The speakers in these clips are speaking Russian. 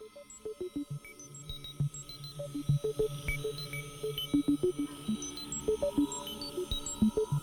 Thank you.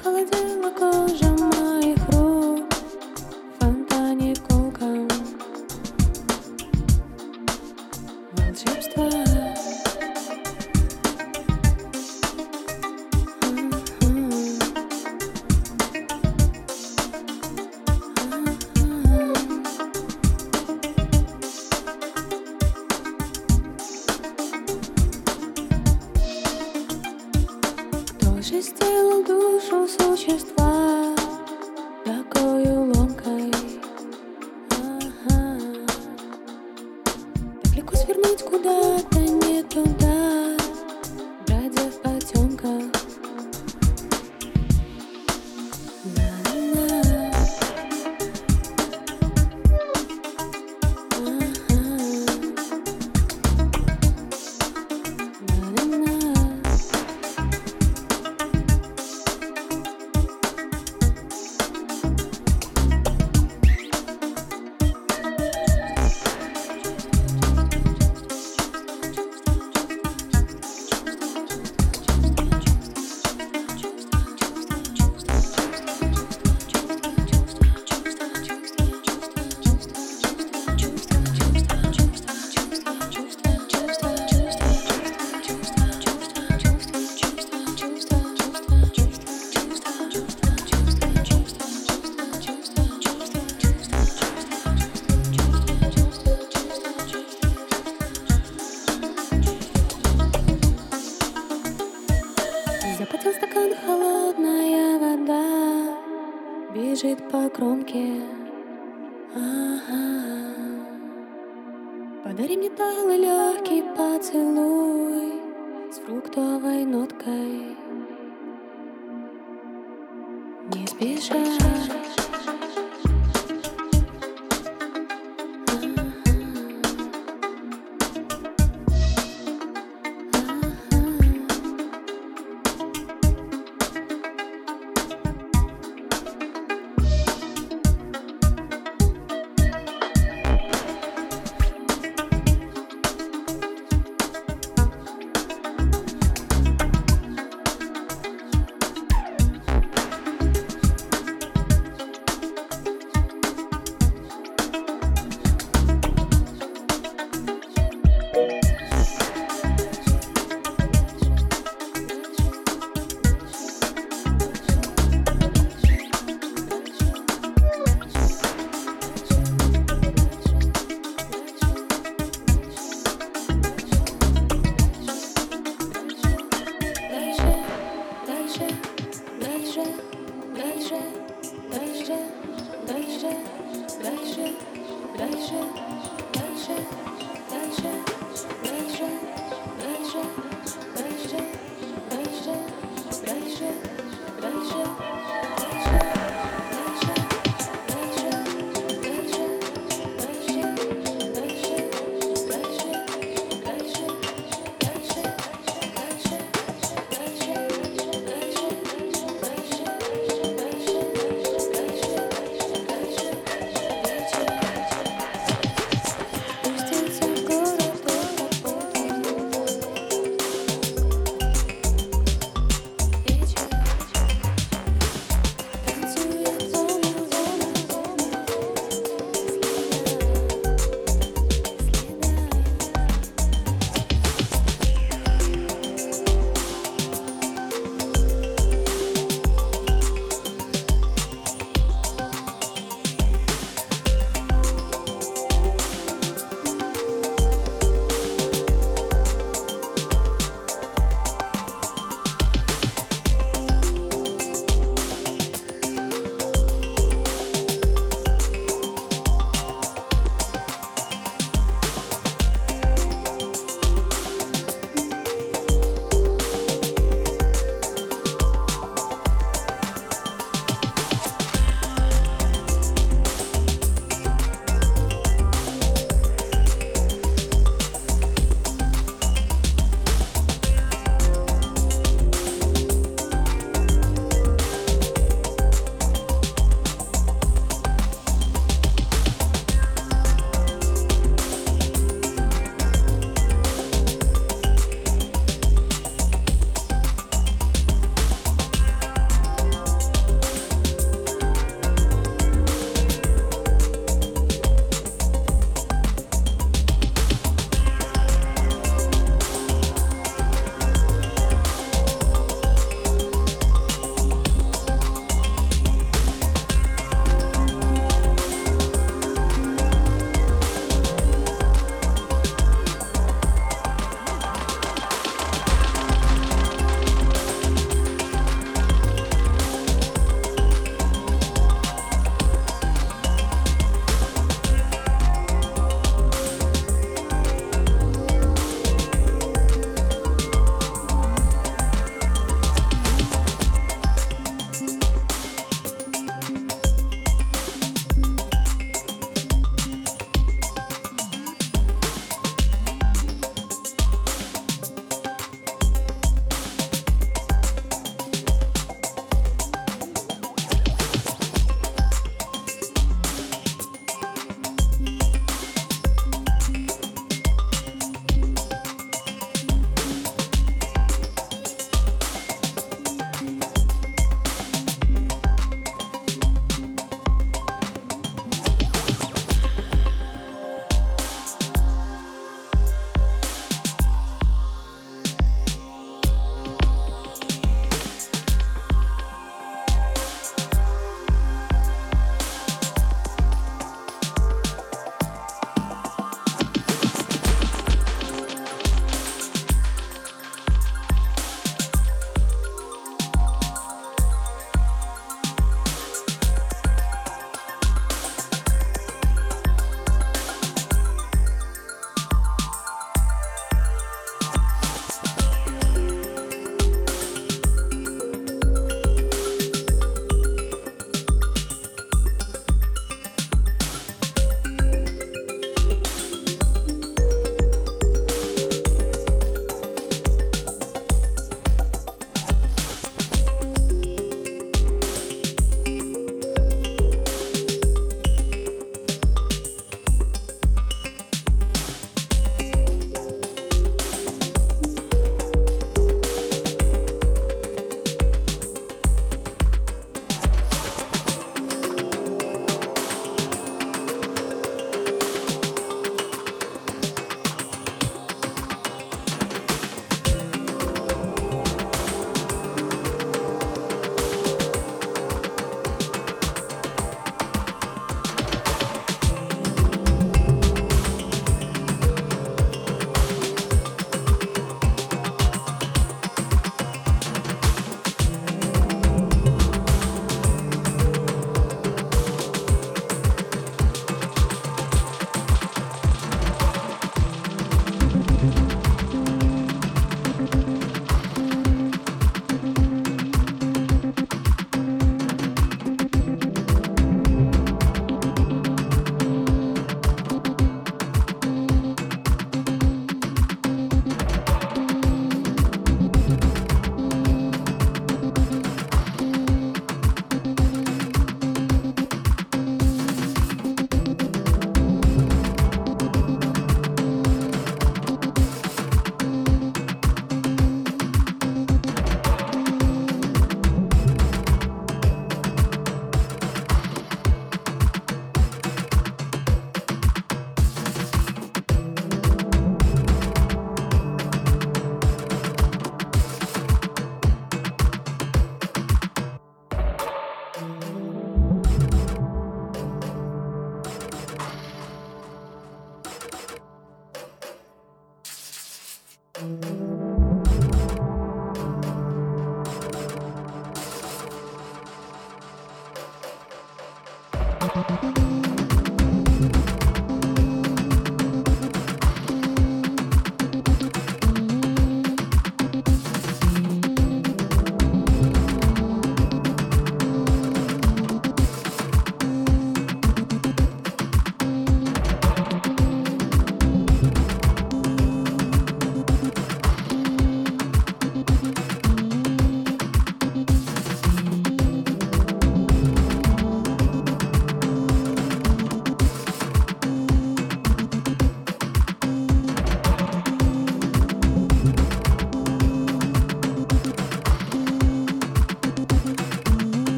靠近 бежит по кромке. Ага. Подари мне талый легкий поцелуй с фруктовой ноткой. Не спешай.